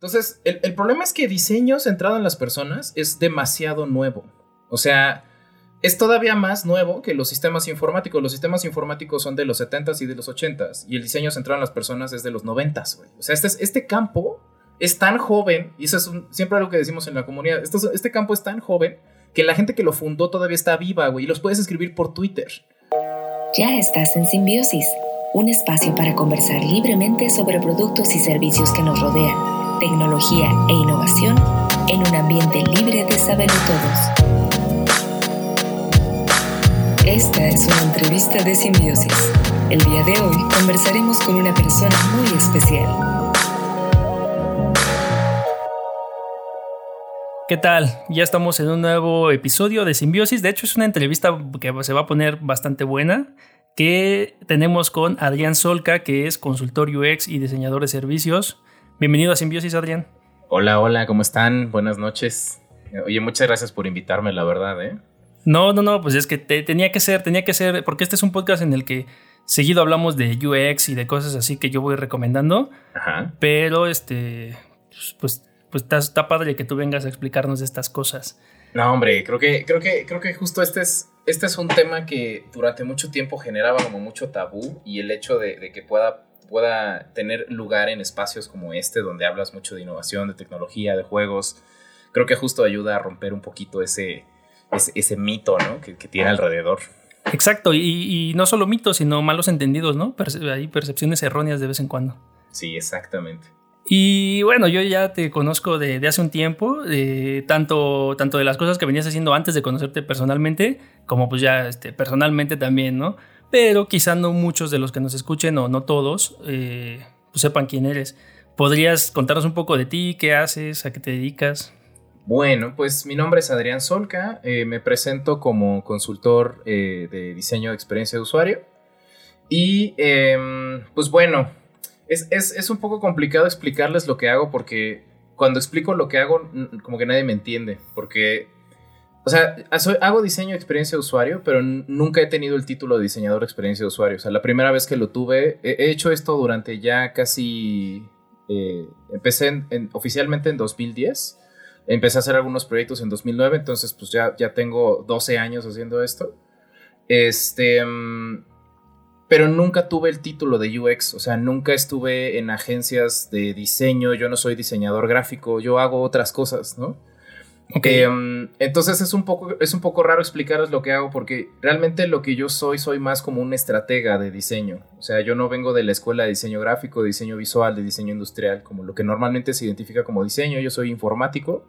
Entonces, el, el problema es que diseño centrado en las personas es demasiado nuevo. O sea, es todavía más nuevo que los sistemas informáticos. Los sistemas informáticos son de los 70s y de los 80s y el diseño centrado en las personas es de los 90s, güey. O sea, este, este campo es tan joven, y eso es siempre algo que decimos en la comunidad, este campo es tan joven que la gente que lo fundó todavía está viva, güey, y los puedes escribir por Twitter. Ya estás en Simbiosis, un espacio para conversar libremente sobre productos y servicios que nos rodean, tecnología e innovación en un ambiente libre de saberlo todos. Esta es una entrevista de Simbiosis. El día de hoy conversaremos con una persona muy especial. ¿Qué tal? Ya estamos en un nuevo episodio de Simbiosis. De hecho, es una entrevista que se va a poner bastante buena. Que tenemos con Adrián Solca, que es consultor UX y diseñador de servicios. Bienvenido a Simbiosis, Adrián. Hola, hola, ¿cómo están? Buenas noches. Oye, muchas gracias por invitarme, la verdad, ¿eh? No, no, no, pues es que tenía que ser, tenía que ser, porque este es un podcast en el que seguido hablamos de UX y de cosas así que yo voy recomendando. Ajá. Pero este, pues, pues, pues está, padre que tú vengas a explicarnos estas cosas. No, hombre, creo que, creo que, creo que justo este es, este es un tema que durante mucho tiempo generaba como mucho tabú y el hecho de, que pueda, pueda tener lugar en espacios como este, donde hablas mucho de innovación, de tecnología, de juegos, creo que justo ayuda a romper un poquito ese, ese, mito ¿no? que, tiene alrededor. Exacto, y, no solo mitos, sino malos entendidos, ¿no? hay percepciones erróneas de vez en cuando. Sí, exactamente. Y bueno, yo ya te conozco de, hace un tiempo, tanto, tanto de las cosas que venías haciendo antes de conocerte personalmente, como pues ya este, personalmente también, ¿no? Pero quizá no muchos de los que nos escuchen, o no todos, eh, pues sepan quién eres. ¿Podrías contarnos un poco de ti, qué haces, a qué te dedicas? Bueno, pues mi nombre es Adrián Solca, eh, me presento como consultor eh, de diseño de experiencia de usuario y em, pues bueno, es, un poco complicado explicarles lo que hago porque cuando explico lo que hago como que nadie me entiende porque, o sea, hago diseño experiencia de usuario pero nunca he tenido el título de diseñador experiencia de usuario, o sea, la primera vez que lo tuve, he, hecho esto durante ya casi, eh, empecé oficialmente en 2010 Empecé a hacer algunos proyectos en 2009, entonces pues ya, ya tengo 12 años haciendo esto. Este, mm, pero nunca tuve el título de UX, o sea, nunca estuve en agencias de diseño, yo no soy diseñador gráfico, yo hago otras cosas, ¿no? Okay. Em, entonces es un, poco, es un poco raro explicarles lo que hago porque realmente lo que yo soy, soy más como un estratega de diseño. O sea, yo no vengo de la escuela de diseño gráfico, de diseño visual, de diseño industrial, como lo que normalmente se identifica como diseño. Yo soy informático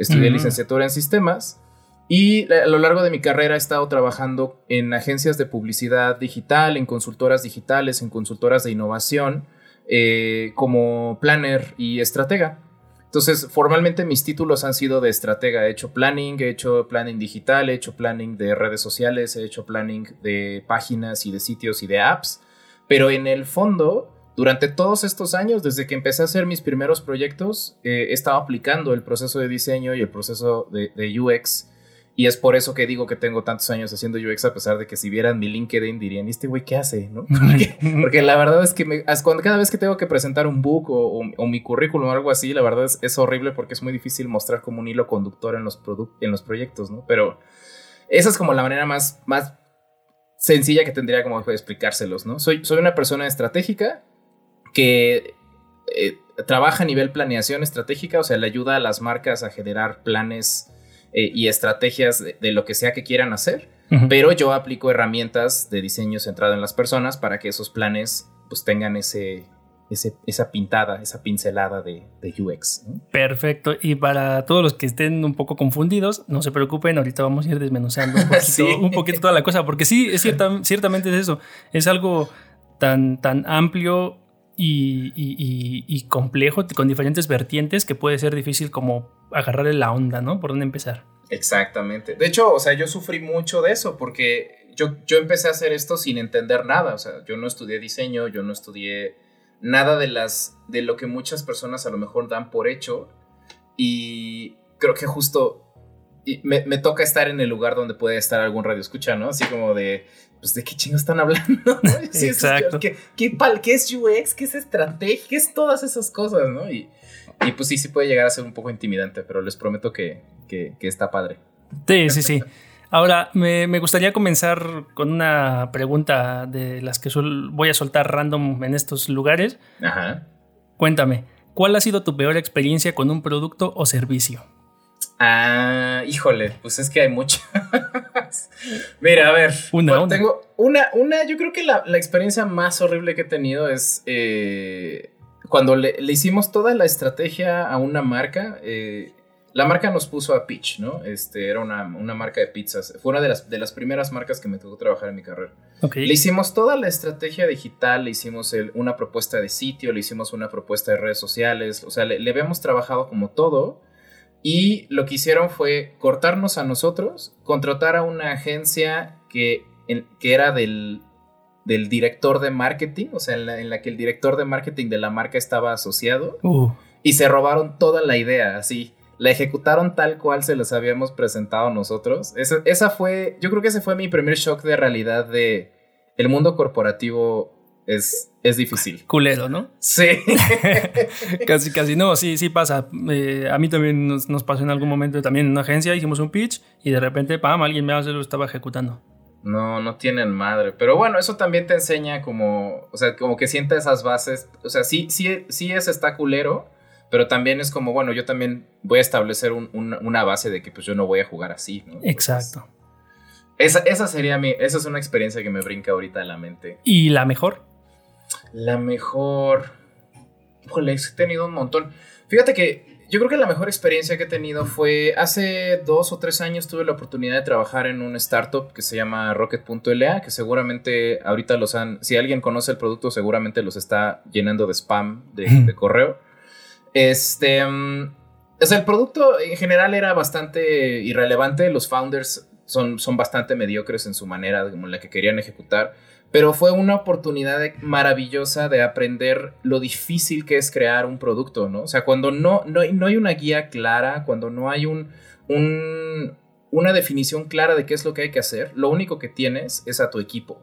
Estudié licenciatura en sistemas y a lo largo de mi carrera he estado trabajando en agencias de publicidad digital, en consultoras digitales, en consultoras de innovación, eh, como planner y estratega. Entonces, formalmente mis títulos han sido de estratega. He hecho planning, he hecho planning digital, he hecho planning de redes sociales, he hecho planning de páginas y de sitios y de apps. Pero en el fondo, durante todos estos años, desde que empecé a hacer mis primeros proyectos, eh, he estado aplicando el proceso de diseño y el proceso de, UX. Y es por eso que digo que tengo tantos años haciendo UX, a pesar de que si vieran mi LinkedIn dirían, ¿este güey qué hace? ¿no? Porque, la verdad es que cuando, cada vez que tengo que presentar un book o, mi currículum o algo así, la verdad es, horrible porque es muy difícil mostrar como un hilo conductor en los, en los proyectos, ¿no? Pero esa es como la manera más, más sencilla que tendría como explicárselos, ¿no? Soy, soy una persona estratégica que eh, trabaja a nivel planeación estratégica, o sea, le ayuda a las marcas a generar planes eh, y estrategias de, lo que sea que quieran hacer, pero yo aplico herramientas de diseño centrado en las personas para que esos planes pues tengan ese, esa pintada, esa pincelada de, UX. Perfecto. Y para todos los que estén un poco confundidos, no se preocupen, ahorita vamos a ir desmenuzando un poquito, toda la cosa, porque sí, es cierta, ciertamente es eso. Es algo tan, tan amplio y, complejo, con diferentes vertientes que puede ser difícil como agarrarle la onda, ¿no? ¿Por dónde empezar? Exactamente. De hecho, o sea, yo sufrí mucho de eso porque yo, yo empecé a hacer esto sin entender nada. O sea, yo no estudié diseño, yo no estudié nada de las de lo que muchas personas a lo mejor dan por hecho y creo que justo me, me, toca estar en el lugar donde puede estar algún radio escucha, ¿no? Así como de, pues, ¿de qué chingo están hablando? Exacto. ¿Qué, qué, es UX? ¿Qué es estrategia? ¿Qué es todas esas cosas, no? Y, Y pues sí, sí puede llegar a ser un poco intimidante, pero les prometo que, que, está padre. Sí, sí, sí. Ahora, me, me, gustaría comenzar con una pregunta de las que voy a soltar random en estos lugares. Ajá. Cuéntame, ¿cuál ha sido tu peor experiencia con un producto o servicio? Ah, híjole, pues es que hay Mira, a ver. Una, Tengo una, una, yo creo que la, experiencia más horrible que he tenido es eh, cuando le, hicimos toda la estrategia a una marca. Eh, la marca nos puso a Pitch, ¿no? Este, era una, marca de pizzas. Fue una de las, de las primeras marcas que me tocó trabajar en mi carrera. Le hicimos toda la estrategia digital, le hicimos una propuesta de sitio, le hicimos una propuesta de redes sociales, o sea, le, le habíamos trabajado como todo y lo que hicieron fue cortarnos a nosotros, contratar a una agencia que, que era del, del, director de marketing, o sea, en la, que el director de marketing de la marca estaba asociado. Uh. Y se robaron toda la idea, así. La ejecutaron tal cual se les habíamos presentado nosotros. Esa, esa fue, yo creo que ese fue mi primer shock de realidad de el mundo corporativo es, es difícil. Culero, ¿no? Sí. casi, casi. No, sí, sí pasa. Eh, a mí también nos, pasó en algún momento también en una agencia, hicimos un pitch y de repente, pam, alguien me lo estaba ejecutando. No, no tienen madre. Pero bueno, eso también te enseña como, o sea, como que sienta esas bases. O sea, sí, sí, sí es está culero, pero también es como, bueno, yo también voy a establecer una base de que pues yo no voy a jugar así, ¿no? Exacto. esa, esa sería mi, esa es una experiencia que me brinca ahorita en la mente. ¿Y la mejor? La mejor. Híjole, he tenido un montón. Fíjate que yo creo que la mejor experiencia que he tenido fue hace dos o tres años tuve la oportunidad de trabajar en un startup que se llama Rocket.la, que seguramente ahorita los han, si alguien conoce el producto, seguramente los está llenando de spam de, correo. Este, mm, o sea, el producto en general era bastante irrelevante, los founders son, son bastante mediocres en su manera como la que querían ejecutar. Pero fue una oportunidad maravillosa de aprender lo difícil que es crear un producto, ¿no? O sea, cuando no, no, no hay una guía clara, cuando no hay un, un, una definición clara de qué es lo que hay que hacer, lo único que tienes es a tu equipo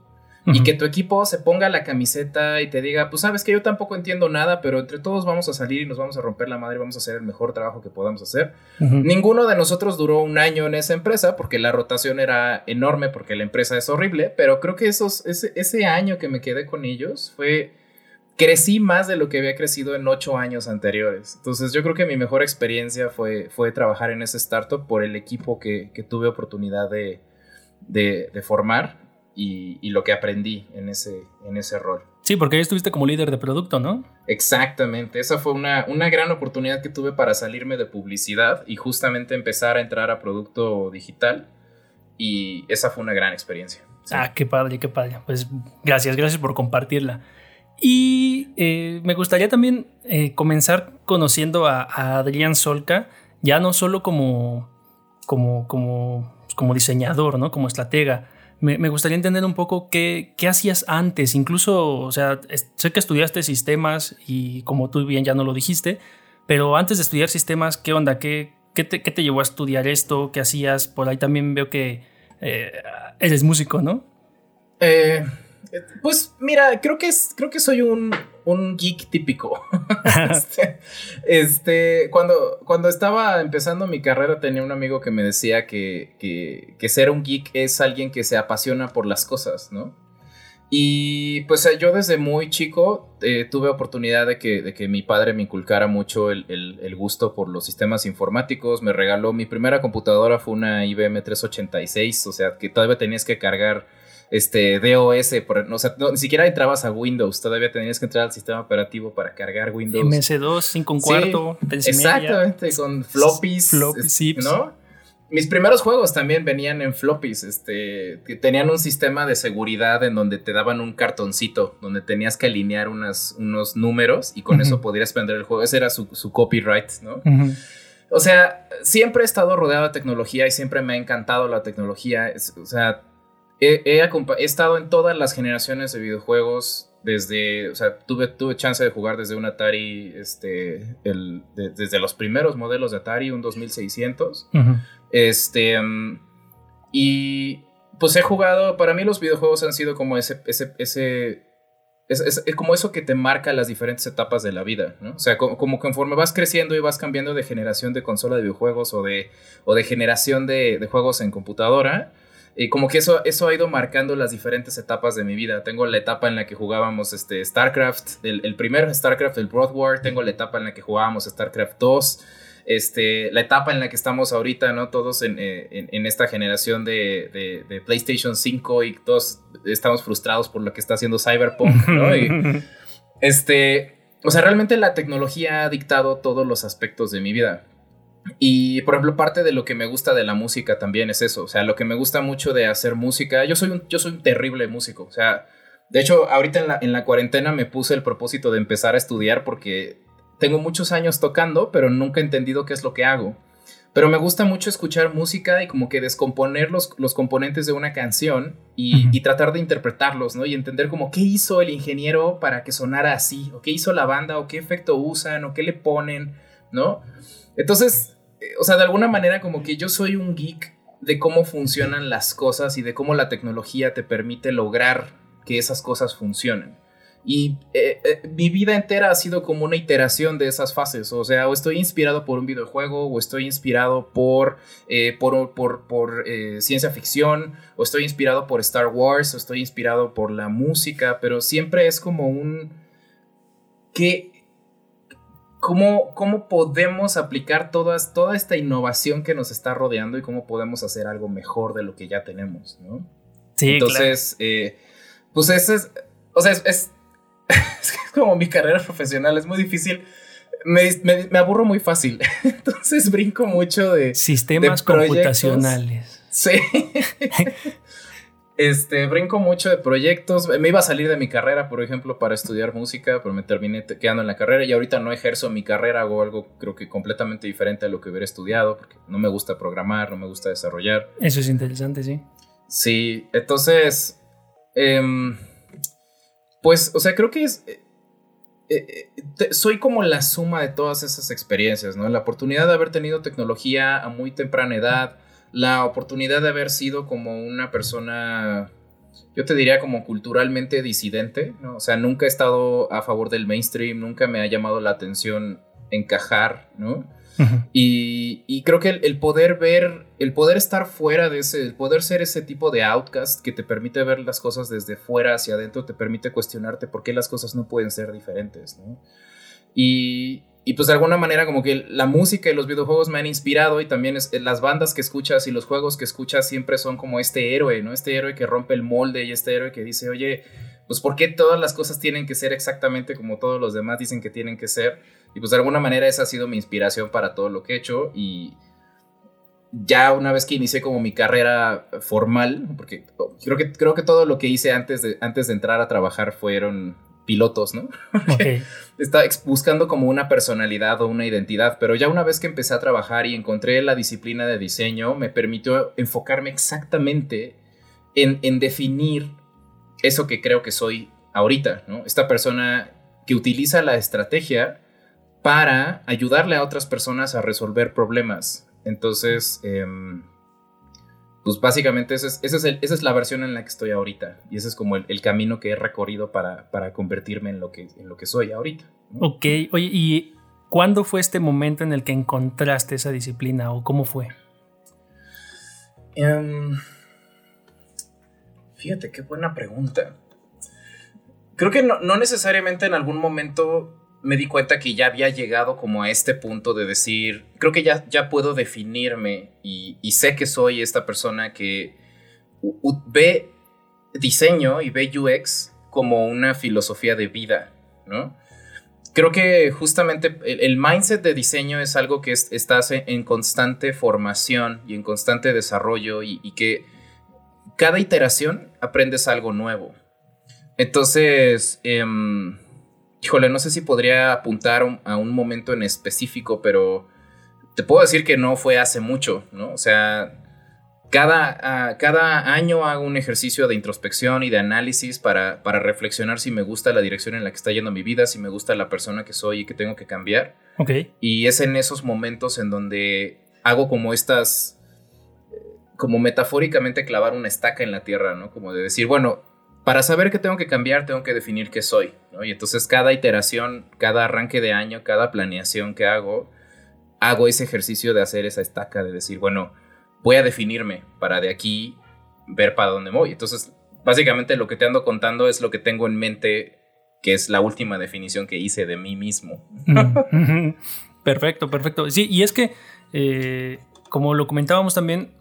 y que tu equipo se ponga la camiseta y te diga, pues sabes que yo tampoco entiendo nada, pero entre todos vamos a salir y nos vamos a romper la madre y vamos a hacer el mejor trabajo que podamos hacer. Ninguno de nosotros duró un año en esa empresa porque la rotación era enorme, porque la empresa es horrible, pero creo que esos, ese, ese año que me quedé con ellos fue crecí más de lo que había crecido en ocho años anteriores. Entonces yo creo que mi mejor experiencia fue, fue trabajar en ese startup por el equipo que, que tuve oportunidad de, de, de, formar y, lo que aprendí en ese, en ese rol. Sí, porque ahí estuviste como líder de producto, ¿no? Exactamente, esa fue una, una gran oportunidad que tuve para salirme de publicidad y justamente empezar a entrar a producto digital y esa fue una gran experiencia. Ah, qué padre, qué padre. Pues gracias, gracias por compartirla. Y eh, me gustaría también eh, comenzar conociendo a, a, Adrián Solca, ya no solo como, como, como, como diseñador, ¿no? como estratega, me, gustaría entender un poco qué, qué, hacías antes. Incluso, o sea, sé que estudiaste sistemas y como tú bien ya no lo dijiste, pero antes de estudiar sistemas, ¿qué onda? ¿Qué, qué, te, qué te, llevó a estudiar esto? ¿Qué hacías? Por ahí también veo que eh, eres músico, ¿no? Eh, pues mira, creo que, es, creo que soy un, un geek típico. este, este, cuando, cuando estaba empezando mi carrera tenía un amigo que me decía que, que, ser un geek es alguien que se apasiona por las cosas, ¿no? Y pues eh, yo desde muy chico eh, tuve oportunidad de que, de que, mi padre me inculcara mucho el, el, gusto por los sistemas informáticos. Me regaló mi primera computadora, fue una IBM 386, o sea que todavía tenías que cargar este DOS, por, o sea, ni siquiera entrabas a Windows, todavía tenías que entrar al sistema operativo para cargar Windows. MS2, 5 un cuarto, Exactamente, con floppies, floppies ¿no? Mis primeros juegos también venían en floppies, este, que tenían un sistema de seguridad en donde te daban un cartoncito, donde tenías que alinear unos números y con eso podrías prender el juego. Ese era su, copyright, ¿no? O sea, siempre he estado rodeado de tecnología y siempre me ha encantado la tecnología. o sea, he, estado en todas las generaciones de videojuegos. Desde, o sea, tuve, tuve chance de jugar desde un Atari, este, el, desde los primeros modelos de Atari, un 2600. Este, mm, y pues he jugado, para mí los videojuegos han sido como ese, ese, ese es, como eso que te marca las diferentes etapas de la vida, ¿no? O sea, como, conforme vas creciendo y vas cambiando de generación de consola de videojuegos o de, o de generación de, juegos en computadora, y como que eso, eso ha ido marcando las diferentes etapas de mi vida. Tengo la etapa en la que jugábamos este, StarCraft, el, el primer StarCraft, el Broad War, tengo la etapa en la que jugábamos StarCraft 2, este, la etapa en la que estamos ahorita, ¿no? Todos en, eh, esta generación de, PlayStation 5 y todos estamos frustrados por lo que está haciendo Cyberpunk, ¿no? este, o sea, realmente la tecnología ha dictado todos los aspectos de mi vida. Y por ejemplo, parte de lo que me gusta de la música también es eso. O sea, lo que me gusta mucho de hacer música, yo soy un, yo soy un terrible músico. O sea, de hecho, ahorita en la, en la cuarentena me puse el propósito de empezar a estudiar porque tengo muchos años tocando, pero nunca he entendido qué es lo que hago. Pero me gusta mucho escuchar música y como que descomponer los, los componentes de una canción y, tratar de interpretarlos, ¿no? Y entender como qué hizo el ingeniero para que sonara así, o qué hizo la banda, o qué efecto usan, o qué le ponen, ¿no? Entonces, o sea, de alguna manera como que yo soy un geek de cómo funcionan las cosas y de cómo la tecnología te permite lograr que esas cosas funcionen. Y eh, eh, mi vida entera ha sido como una iteración de esas fases. O sea, o estoy inspirado por un videojuego, o estoy inspirado por, eh, por, por, ciencia ficción, o estoy inspirado por Star Wars, o estoy inspirado por la música, pero siempre es como un... ¿Qué, cómo, cómo podemos aplicar todas, toda esta innovación que nos está rodeando y cómo podemos hacer algo mejor de lo que ya tenemos, ¿no? Sí, Entonces, pues ese es... O sea, es es como mi carrera profesional, es muy difícil. Me, aburro muy fácil. Entonces brinco mucho de. Sistemas computacionales. Sí. este, brinco mucho de proyectos. Me iba a salir de mi carrera, por ejemplo, para estudiar música, pero me terminé quedando en la carrera y ahorita no ejerzo mi carrera, hago algo creo que completamente diferente a lo que hubiera estudiado, porque no me gusta programar, no me gusta desarrollar. Eso es interesante, sí. Sí, entonces. Em, pues, o sea, creo que es... Eh, eh, soy como la suma de todas esas experiencias, ¿no? La oportunidad de haber tenido tecnología a muy temprana edad, la oportunidad de haber sido como una persona, yo te diría como culturalmente disidente, ¿no? O sea, nunca he estado a favor del mainstream, nunca me ha llamado la atención encajar, ¿no? y, creo que el, poder ver, el poder estar fuera de ese, el poder ser ese tipo de outcast que te permite ver las cosas desde fuera hacia adentro, te permite cuestionarte por qué las cosas no pueden ser diferentes, ¿no? Y, y pues de alguna manera como que la música y los videojuegos me han inspirado y también es, las bandas que escuchas y los juegos que escuchas siempre son como este héroe, ¿no? Este héroe que rompe el molde y este héroe que dice, oye, pues ¿por qué todas las cosas tienen que ser exactamente como todos los demás dicen que tienen que ser? Y pues de alguna manera esa ha sido mi inspiración para todo lo que he hecho y ya una vez que inicié como mi carrera formal, porque creo que, creo que todo lo que hice antes de, antes de entrar a trabajar fueron pilotos, ¿no? Estaba buscando como una personalidad o una identidad, pero ya una vez que empecé a trabajar y encontré la disciplina de diseño, me permitió enfocarme exactamente en, en definir eso que creo que soy ahorita, ¿no? Esta persona que utiliza la estrategia para ayudarle a otras personas a resolver problemas. Entonces, em, pues básicamente esa es, esa es, la versión en la que estoy ahorita. Y ese es como el, camino que he recorrido para, para, convertirme en lo, que, en lo que soy ahorita. Ok, oye, ¿y cuándo fue este momento en el que encontraste esa disciplina o cómo fue? Um, Fíjate, qué buena pregunta. Creo que no, necesariamente en algún momento me di cuenta que ya había llegado como a este punto de decir, creo que ya, ya puedo definirme y, sé que soy esta persona que ve diseño y ve UX como una filosofía de vida, ¿no? Creo que justamente el, mindset de diseño es algo que estás en, constante formación y en constante desarrollo y que cada iteración aprendes algo nuevo. Entonces, em, híjole, no sé si podría apuntar a un momento en específico, pero te puedo decir que no fue hace mucho, ¿no? O sea, cada, cada año hago un ejercicio de introspección y de análisis para, para, reflexionar si me gusta la dirección en la que está yendo mi vida, si me gusta la persona que soy y que tengo que cambiar. Ok. Y es en esos momentos en donde hago como estas como metafóricamente clavar una estaca en la tierra, ¿no? Como de decir, bueno, para saber qué tengo que cambiar, tengo que definir qué soy. Y entonces cada iteración, cada arranque de año, cada planeación que hago, hago ese ejercicio de hacer esa estaca, de decir, bueno, voy a definirme para de aquí ver para dónde voy. Entonces, básicamente lo que te ando contando es lo que tengo en mente, que es la última definición que hice de mí mismo. Perfecto, perfecto. Sí, y es que, eh, como lo comentábamos también,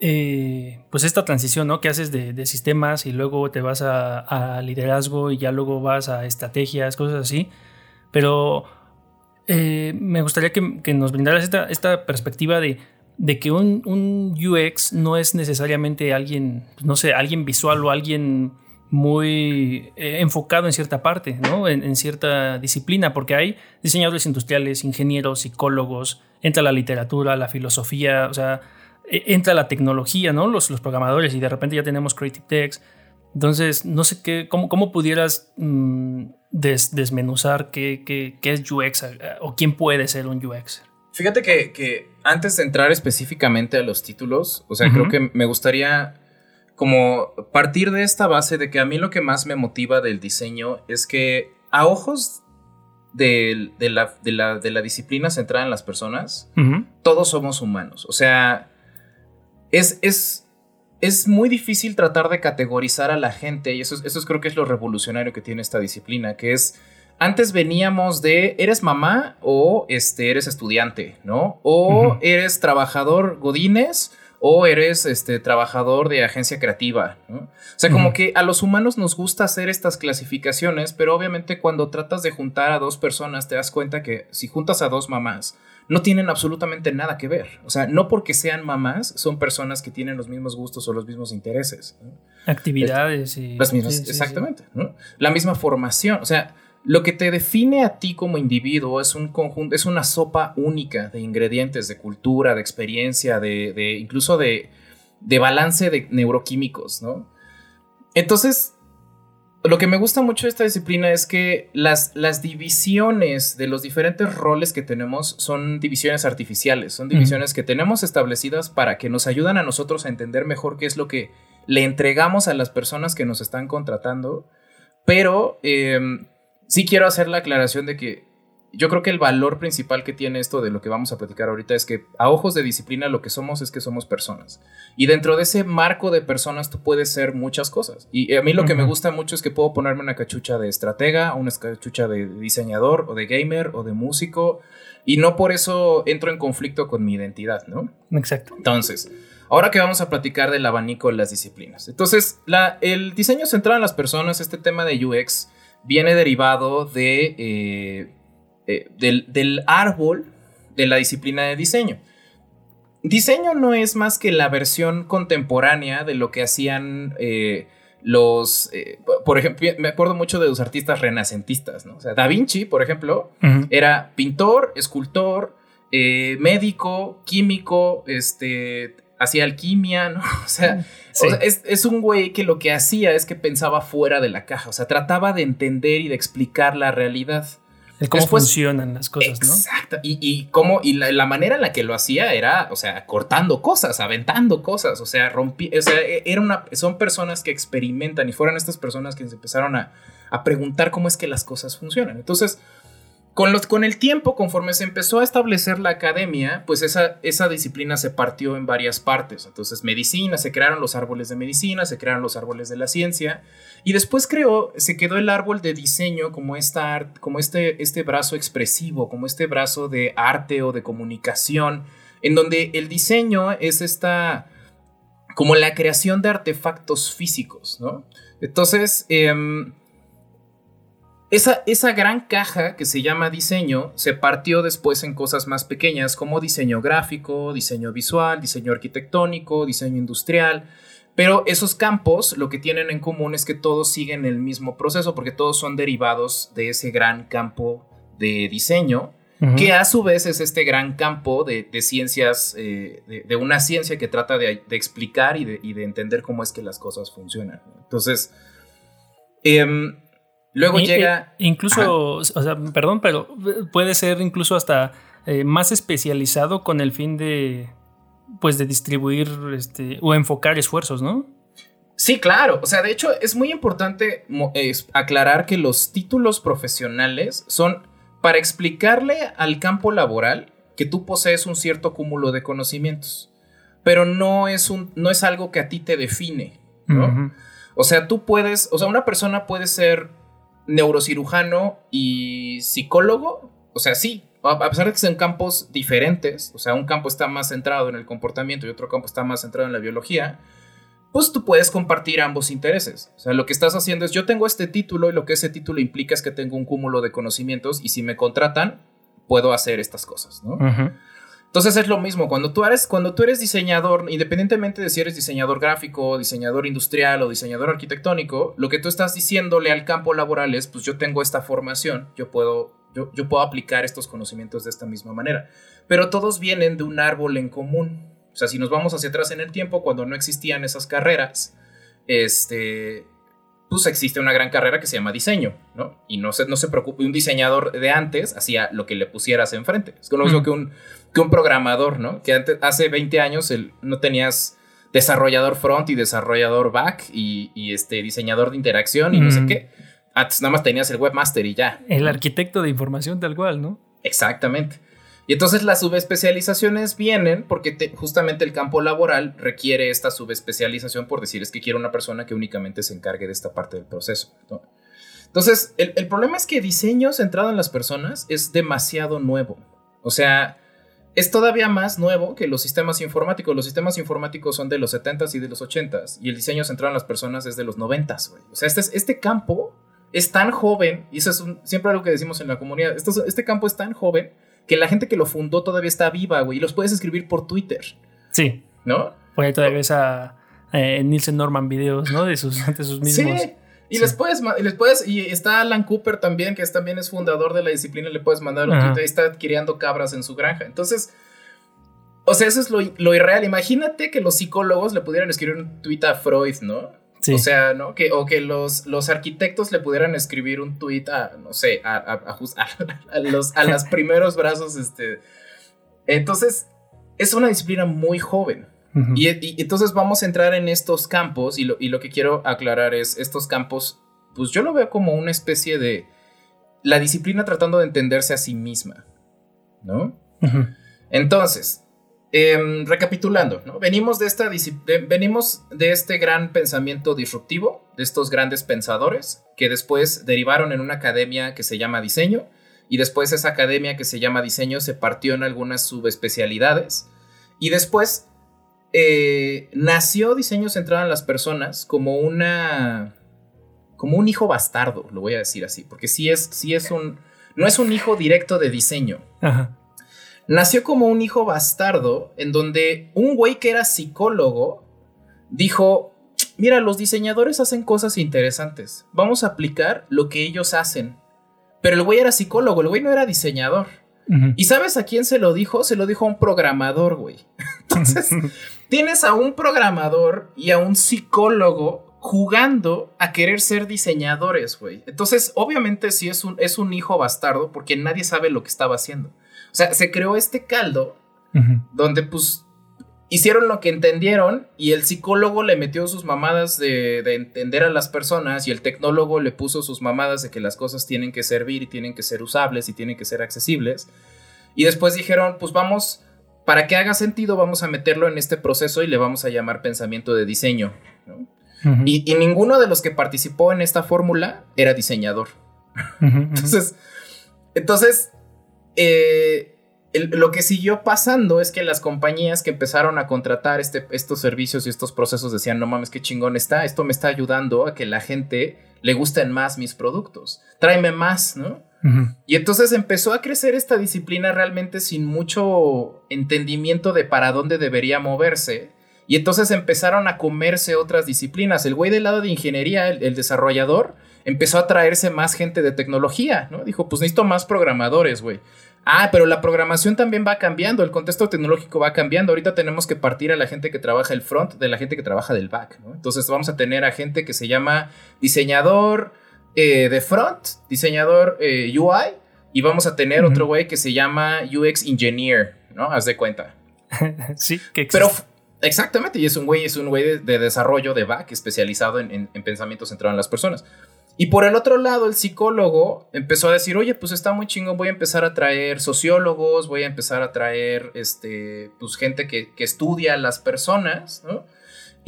eh, pues esta transición ¿no? que haces de, sistemas y luego te vas a, liderazgo y ya luego vas a estrategias, cosas así. Pero eh, me gustaría que, nos brindaras esta, perspectiva de, que un, UX no es necesariamente alguien, no sé, alguien visual o alguien muy eh, enfocado en cierta parte, ¿no? En, en, cierta disciplina, porque hay diseñadores industriales, ingenieros, psicólogos, entra la literatura, la filosofía, o sea, entra la tecnología, ¿no? Los, los programadores y de repente ya tenemos Creative Text. Entonces, no sé qué, cómo, cómo pudieras mm, desmenuzar qué, qué, qué, es UX eh, o quién puede ser un UX. Fíjate que, que, antes de entrar específicamente a los títulos, o sea, creo que me gustaría como partir de esta base de que a mí lo que más me motiva del diseño es que a ojos de, de, la, de, la, de la, disciplina centrada en las personas, todos somos humanos. O sea, es, es, es muy difícil tratar de categorizar a la gente y eso, eso creo que es lo revolucionario que tiene esta disciplina, que es, antes veníamos de, eres mamá o este, eres estudiante, ¿no? O eres trabajador godines o eres este, trabajador de agencia creativa. ¿no? O sea, como que a los humanos nos gusta hacer estas clasificaciones, pero obviamente cuando tratas de juntar a dos personas te das cuenta que si juntas a dos mamás, no tienen absolutamente nada que ver. O sea, no porque sean mamás, son personas que tienen los mismos gustos o los mismos intereses. Actividades y... Las mismas, exactamente. La misma formación. O sea, lo que te define a ti como individuo es un conjunto, es una sopa única de ingredientes, de cultura, de experiencia, de, de incluso de, de balance de neuroquímicos, ¿no? Entonces, lo que me gusta mucho de esta disciplina es que las, las divisiones de los diferentes roles que tenemos son divisiones artificiales, son divisiones que tenemos establecidas para que nos ayudan a nosotros a entender mejor qué es lo que le entregamos a las personas que nos están contratando, pero em, sí quiero hacer la aclaración de que yo creo que el valor principal que tiene esto de lo que vamos a platicar ahorita es que a ojos de disciplina lo que somos es que somos personas. Y dentro de ese marco de personas tú puedes ser muchas cosas. Y a mí lo que me gusta mucho es que puedo ponerme una cachucha de estratega, una cachucha de diseñador o de gamer o de músico. Y no por eso entro en conflicto con mi identidad, ¿no? Exacto. Entonces, ahora que vamos a platicar del abanico de las disciplinas. Entonces, la, el diseño centrado en las personas, este tema de UX, viene derivado de... Eh, eh, del, árbol de la disciplina de diseño. Diseño no es más que la versión contemporánea de lo que hacían eh, los, por ejemplo, me acuerdo mucho de los artistas renacentistas, ¿no? O sea, Da Vinci, por ejemplo, era pintor, escultor, médico, químico, este, hacía alquimia, ¿no? O sea, es, es, un güey que lo que hacía es que pensaba fuera de la caja, o sea, trataba de entender y de explicar la realidad cómo funcionan las cosas, ¿no? Exacto. Y, y, cómo, y la, manera en la que lo hacía era, o sea, cortando cosas, aventando cosas, o sea, rompí, o sea, e, era una, son personas que experimentan y fueron estas personas que se empezaron a, a preguntar cómo es que las cosas funcionan. Entonces, con, los, con el tiempo, conforme se empezó a establecer la academia, pues esa, esa disciplina se partió en varias partes. Entonces, medicina, se crearon los árboles de medicina, se crearon los árboles de la ciencia, y después creó, se quedó el árbol de diseño como, esta, como este, este brazo expresivo, como este brazo de arte o de comunicación, en donde el diseño es esta, como la creación de artefactos físicos, ¿no? Entonces, eh, esa, gran caja que se llama diseño se partió después en cosas más pequeñas como diseño gráfico, diseño visual, diseño arquitectónico, diseño industrial. Pero esos campos lo que tienen en común es que todos siguen el mismo proceso porque todos son derivados de ese gran campo de diseño, que a su vez es este gran campo de, ciencias, eh, de, una ciencia que trata de, explicar y, de, entender cómo es que las cosas funcionan. Entonces, em, Luego llega. incluso, o sea, perdón, pero puede ser incluso hasta eh, más especializado con el fin de. Pues de distribuir este, o enfocar esfuerzos, ¿no? Sí, claro. O sea, de hecho, es muy importante aclarar que los títulos profesionales son para explicarle al campo laboral que tú posees un cierto cúmulo de conocimientos. Pero no es, un, no es algo que a ti te define, ¿no? O sea, tú puedes, o sea, una persona puede ser neurocirujano y psicólogo. O sea, sí, a pesar de que sean campos diferentes, o sea, un campo está más centrado en el comportamiento y otro campo está más centrado en la biología, pues tú puedes compartir ambos intereses. O sea, lo que estás haciendo es, yo tengo este título y lo que ese título implica es que tengo un cúmulo de conocimientos y si me contratan, puedo hacer estas cosas, ¿no? Entonces es lo mismo, cuando tú, eres, cuando tú eres diseñador, independientemente de si eres diseñador gráfico, diseñador industrial o diseñador arquitectónico, lo que tú estás diciéndole al campo laboral es, pues yo tengo esta formación, yo puedo, yo, yo puedo aplicar estos conocimientos de esta misma manera. Pero todos vienen de un árbol en común. O sea, si nos vamos hacia atrás en el tiempo, cuando no existían esas carreras, este, pues existe una gran carrera que se llama diseño, ¿no? Y no se, no se preocupe, un diseñador de antes hacía lo que le pusieras enfrente. Es lo mismo que, un, que un programador, ¿no? Que antes, hace 20 años no tenías desarrollador front y desarrollador back y, este diseñador de interacción y no sé qué. Antes nada más tenías el webmaster y ya. El arquitecto de información tal cual, ¿no? Exactamente. Y entonces las subespecializaciones vienen porque justamente el campo laboral requiere esta subespecialización por decir es que quiero una persona que únicamente se encargue de esta parte del proceso. Entonces, el, problema es que diseño centrado en las personas es demasiado nuevo. O sea, es todavía más nuevo que los sistemas informáticos. Los sistemas informáticos son de los 70s y de los 80s y el diseño centrado en las personas es de los 90s. O sea, este, este campo es tan joven, y eso es siempre algo que decimos en la comunidad, este campo es tan joven que la gente que lo fundó todavía está viva, güey, y los puedes escribir por Twitter. Sí. ¿No? Porque todavía ves a eh, Nielsen Norman videos, ¿no? De sus, de sus mismos. Sí. Y les puedes, les puedes, y está Alan Cooper también, que es, también es fundador de la disciplina, le puedes mandar un tweet, y está adquiriendo cabras en su granja. Entonces, o sea, eso es lo, lo, irreal. Imagínate que los psicólogos le pudieran escribir un tweet a Freud, ¿no? O sea, ¿no? Que, o que los, los arquitectos le pudieran escribir un tweet a, no sé, a, a, los a los primeros brazos, este. Entonces, es una disciplina muy joven. y, entonces vamos a entrar en estos campos y lo, y lo que quiero aclarar es, estos campos, pues yo lo veo como una especie de la disciplina tratando de entenderse a sí misma, ¿no? Entonces, Em, recapitulando, ¿no? venimos, de esta venimos de este gran pensamiento disruptivo, de estos grandes pensadores que después derivaron en una academia que se llama diseño y después esa academia que se llama diseño se partió en algunas subespecialidades y después eh, nació diseño centrado en las personas como una como un hijo bastardo, lo voy a decir así, porque sí es, sí es un no es un hijo directo de diseño. Ajá nació como un hijo bastardo en donde un güey que era psicólogo dijo, mira, los diseñadores hacen cosas interesantes, vamos a aplicar lo que ellos hacen. Pero el güey era psicólogo, el güey no era diseñador. ¿Y sabes a quién se lo dijo? Se lo dijo a un programador, güey. Entonces, tienes a un programador y a un psicólogo jugando a querer ser diseñadores, güey. Entonces, obviamente sí es un, es un hijo bastardo porque nadie sabe lo que estaba haciendo. O sea, se creó este caldo donde pues hicieron lo que entendieron y el psicólogo le metió sus mamadas de, entender a las personas y el tecnólogo le puso sus mamadas de que las cosas tienen que servir y tienen que ser usables y tienen que ser accesibles. Y después dijeron, pues vamos, para que haga sentido, vamos a meterlo en este proceso y le vamos a llamar pensamiento de diseño. y, ninguno de los que participó en esta fórmula era diseñador. entonces, entonces eh, lo que siguió pasando es que las compañías que empezaron a contratar este, estos servicios y estos procesos decían, no mames, qué chingón está, esto me está ayudando a que la gente le gusten más mis productos, tráeme más, ¿no? Y entonces empezó a crecer esta disciplina realmente sin mucho entendimiento de para dónde debería moverse. Y entonces empezaron a comerse otras disciplinas. El güey del lado de ingeniería, el desarrollador, empezó a traerse más gente de tecnología, ¿no? Dijo, pues necesito más programadores, güey. Ah, pero la programación también va cambiando, el contexto tecnológico va cambiando. Ahorita tenemos que partir a la gente que trabaja el front de la gente que trabaja del back, ¿no? Entonces vamos a tener a gente que se llama diseñador eh, de front, diseñador eh, UI, y vamos a tener otro güey que se llama UX Engineer, ¿no? Haz de cuenta. sí, que Pero Exactamente, y es un güey, es un güey de, desarrollo de back especializado en, en, en pensamiento centrado en las personas. Y por el otro lado, el psicólogo empezó a decir, oye, pues está muy chingón, voy a empezar a traer sociólogos, voy a empezar a traer, este, pues gente que, que estudia a las personas, ¿no?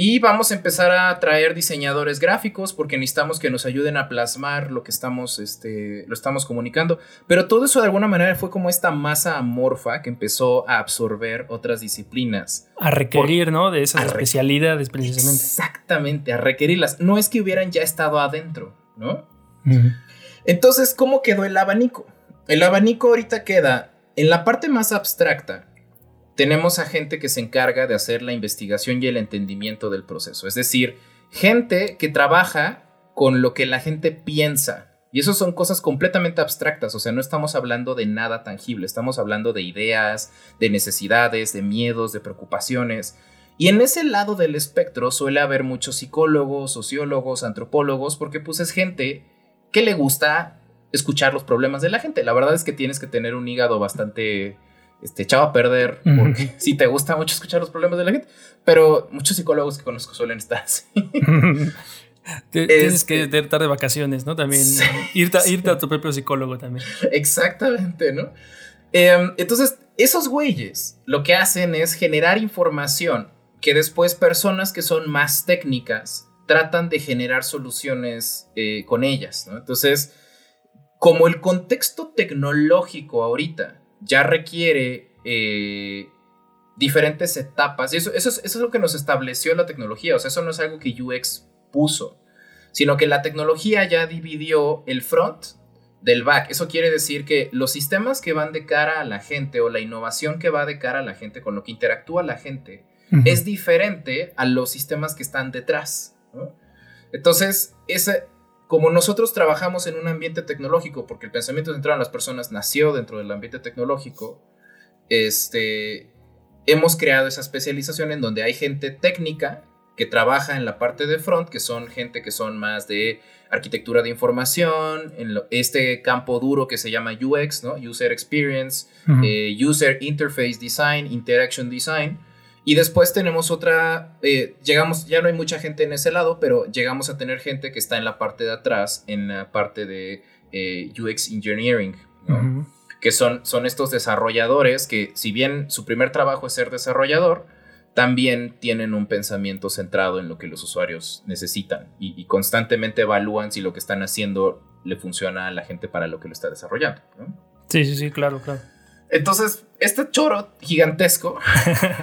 Y vamos a empezar a traer diseñadores gráficos porque necesitamos que nos ayuden a plasmar lo que estamos, este, lo estamos comunicando. Pero todo eso de alguna manera fue como esta masa amorfa que empezó a absorber otras disciplinas. A requerir, ¿no? De esas especialidades precisamente. Exactamente, a requerirlas. No es que hubieran ya estado adentro, ¿no? Entonces, ¿cómo quedó el abanico? El abanico ahorita queda en la parte más abstracta tenemos a gente que se encarga de hacer la investigación y el entendimiento del proceso. Es decir, gente que trabaja con lo que la gente piensa. Y eso son cosas completamente abstractas, o sea, no estamos hablando de nada tangible, estamos hablando de ideas, de necesidades, de miedos, de preocupaciones. Y en ese lado del espectro suele haber muchos psicólogos, sociólogos, antropólogos, porque pues es gente que le gusta escuchar los problemas de la gente. La verdad es que tienes que tener un hígado bastante este, echado a perder, porque si te gusta mucho escuchar los problemas de la gente, pero muchos psicólogos que conozco suelen estar así. Tienes que este estar de vacaciones, ¿no? También irte, a tu propio psicólogo también. Exactamente, ¿no? Em, entonces, esos güeyes lo que hacen es generar información que después personas que son más técnicas tratan de generar soluciones eh, con ellas, ¿no? Entonces, como el contexto tecnológico ahorita ya requiere eh, diferentes etapas. Y eso, eso, es, lo que nos estableció la tecnología. O sea, eso no es algo que UX puso, sino que la tecnología ya dividió el front del back. Eso quiere decir que los sistemas que van de cara a la gente o la innovación que va de cara a la gente, con lo que interactúa la gente, es diferente a los sistemas que están detrás. Entonces, ese, como nosotros trabajamos en un ambiente tecnológico, porque el pensamiento centrado en las personas nació dentro del ambiente tecnológico, este, hemos creado esa especialización en donde hay gente técnica que trabaja en la parte de front, que son gente que son más de arquitectura de información, en este campo duro que se llama UX, ¿no? User Experience, eh, User Interface Design, Interaction Design, y después tenemos otra, eh, llegamos, ya no hay mucha gente en ese lado, pero llegamos a tener gente que está en la parte de atrás, en la parte de eh, UX Engineering, que son, son estos desarrolladores que si bien su primer trabajo es ser desarrollador, también tienen un pensamiento centrado en lo que los usuarios necesitan y, constantemente evalúan si lo que están haciendo le funciona a la gente para lo que lo está desarrollando. Sí, sí, sí, claro, claro. Entonces, este choro gigantesco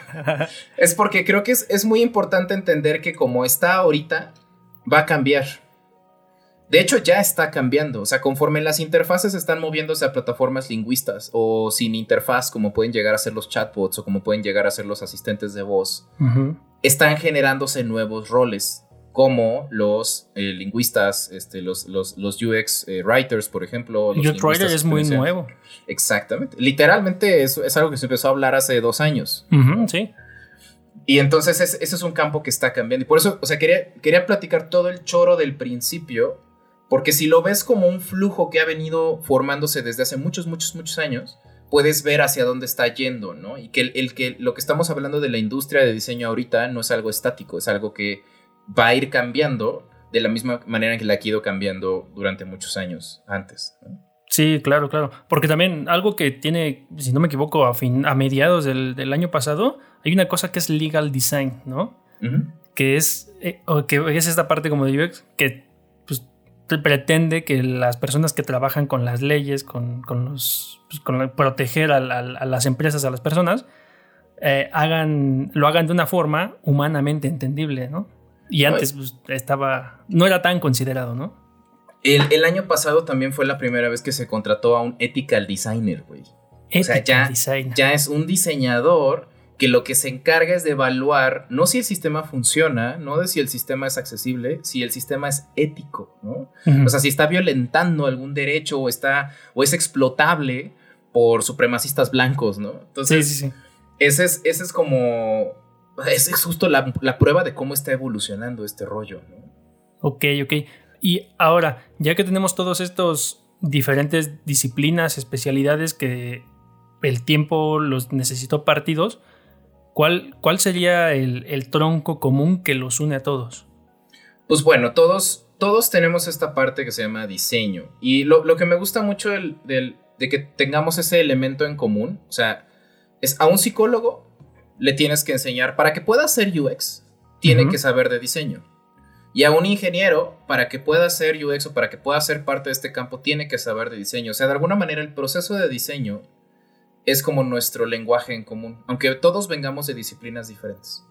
es porque creo que es, muy importante entender que como está ahorita, va a cambiar. De hecho, ya está cambiando. O sea, conforme las interfaces están moviéndose a plataformas lingüistas o sin interfaz, como pueden llegar a ser los chatbots o como pueden llegar a ser los asistentes de voz, están generándose nuevos roles como los eh, lingüistas, este, los, los, UX eh, writers, por ejemplo. UX writer es muy nuevo. Exactamente. Literalmente es, es, algo que se empezó a hablar hace dos años. sí. Y entonces ese es un campo que está cambiando. Y por eso, o sea, quería, quería platicar todo el choro del principio, porque si lo ves como un flujo que ha venido formándose desde hace muchos, muchos, muchos años, puedes ver hacia dónde está yendo, ¿no? Y que, el, el que lo que estamos hablando de la industria de diseño ahorita no es algo estático, es algo que va a ir cambiando de la misma manera que la ha ido cambiando durante muchos años antes. Sí, claro, claro. Porque también algo que tiene, si no me equivoco, a, fin, a mediados del, año pasado, hay una cosa que es legal design, ¿no? Que es, eh, que es esta parte como de UX que pues, pretende que las personas que trabajan con las leyes, con, los, pues, con proteger a, las empresas, a las personas, eh, hagan, lo hagan de una forma humanamente entendible, ¿no? Y antes pues, estaba, no era tan considerado, ¿no? El, año pasado también fue la primera vez que se contrató a un ethical designer, güey. O sea, ya, ya es un diseñador que lo que se encarga es de evaluar no si el sistema funciona, no de si el sistema es accesible, si el sistema es ético, ¿no? O sea, si está violentando algún derecho o está o es explotable por supremacistas blancos, ¿no? Entonces, sí, sí, sí. Ese es, ese es como es, justo la, prueba de cómo está evolucionando este rollo. ¿no? Ok, ok. Y ahora, ya que tenemos todos estos diferentes disciplinas, especialidades que el tiempo los necesitó partidos, ¿cuál, cuál sería el, tronco común que los une a todos? Pues bueno, todos, todos tenemos esta parte que se llama diseño. Y lo, que me gusta mucho de que tengamos ese elemento en común, o sea, es a un psicólogo le tienes que enseñar, para que pueda hacer UX, tiene que saber de diseño. Y a un ingeniero, para que pueda hacer UX o para que pueda ser parte de este campo, tiene que saber de diseño. O sea, de alguna manera el proceso de diseño es como nuestro lenguaje en común, aunque todos vengamos de disciplinas diferentes.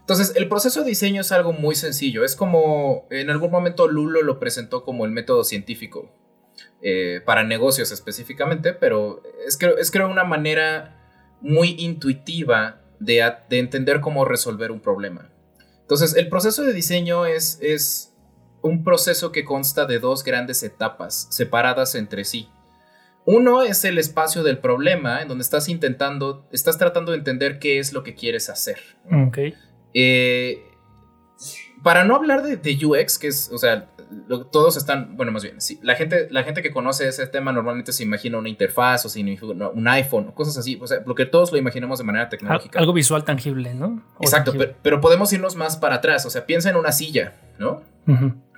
Entonces, el proceso de diseño es algo muy sencillo. Es como, en algún momento Lulo lo presentó como el método científico, eh, para negocios específicamente, pero es, es creo una manera muy intuitiva de, de, entender cómo resolver un problema. Entonces, el proceso de diseño es, es un proceso que consta de dos grandes etapas separadas entre sí. Uno es el espacio del problema, en donde estás intentando, estás tratando de entender qué es lo que quieres hacer. Ok. Eh, para no hablar de, de, UX, que es, o sea, todos están, bueno, más bien, sí, la gente, la gente que conoce ese tema normalmente se imagina una interfaz o se imagina un iPhone o cosas así, o sea, lo que todos lo imaginamos de manera tecnológica. Algo visual tangible, ¿no? Exacto, Pero, podemos irnos más para atrás, o sea, piensa en una silla, ¿no?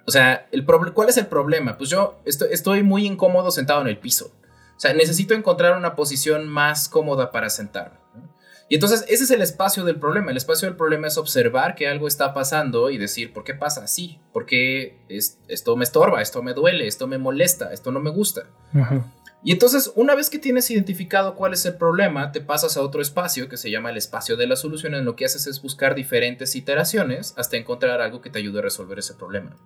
O sea, el ¿cuál es el problema? Pues yo estoy, estoy muy incómodo sentado en el piso. O sea, necesito encontrar una posición más cómoda para sentarme. Y entonces ese es el espacio del problema. El espacio del problema es observar que algo está pasando y decir, ¿por qué pasa así? ¿Por qué esto me estorba? ¿Esto me duele? ¿Esto me molesta? ¿Esto no me gusta? Y entonces, una vez que tienes identificado cuál es el problema, te pasas a otro espacio que se llama el espacio de la solución, en lo que haces es buscar diferentes iteraciones hasta encontrar algo que te ayude a resolver ese problema.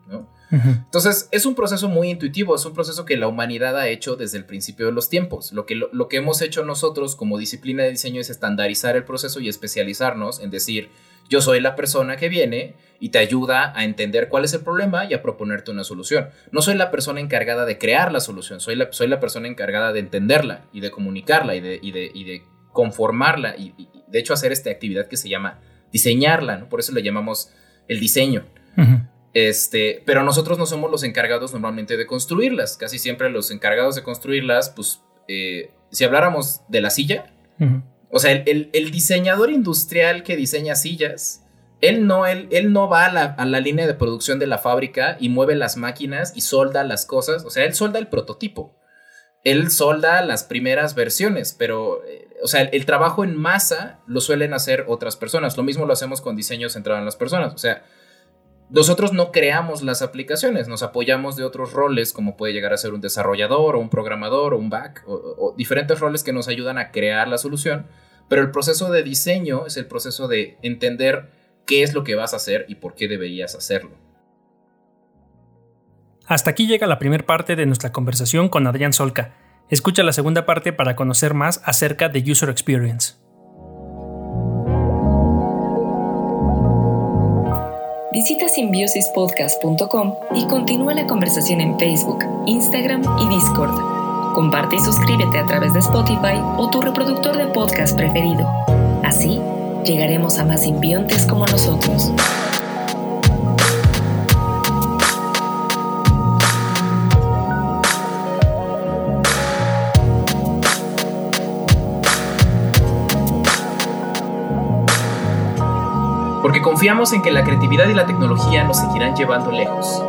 Entonces, es un proceso muy intuitivo, es un proceso que la humanidad ha hecho desde el principio de los tiempos. Lo que, lo que hemos hecho nosotros como disciplina de diseño es estandarizar el proceso y especializarnos en decir, yo soy la persona que viene y te ayuda a entender cuál es el problema y a proponerte una solución. No soy la persona encargada de crear la solución, soy la, soy la persona encargada de entenderla y de comunicarla y de, y de, conformarla y, de hecho hacer esta actividad que se llama diseñarla, ¿no? por eso le llamamos el diseño. Este, pero nosotros no somos los encargados normalmente de construirlas. Casi siempre los encargados de construirlas, pues, eh, si habláramos de la silla, o sea, el, diseñador industrial que diseña sillas, él no, él, él no va a la, línea de producción de la fábrica y mueve las máquinas y solda las cosas. O sea, él solda el prototipo. Él solda las primeras versiones, pero, eh, o sea, el, trabajo en masa lo suelen hacer otras personas. Lo mismo lo hacemos con diseño centrado en las personas. O sea, nosotros no creamos las aplicaciones, nos apoyamos de otros roles, como puede llegar a ser un desarrollador o un programador o un back, o diferentes roles que nos ayudan a crear la solución pero el proceso de diseño es el proceso de entender qué es lo que vas a hacer y por qué deberías hacerlo. Hasta aquí llega la primera parte de nuestra conversación con Adrián Solca. Escucha la segunda parte para conocer más acerca de User Experience. Visita simbiosispodcast.com y continúa la conversación en Facebook, Instagram y Discord. Comparte y suscríbete a través de Spotify o tu reproductor de podcast preferido. Así, llegaremos a más simbiontes como nosotros. Porque confiamos en que la creatividad y la tecnología nos seguirán llevando lejos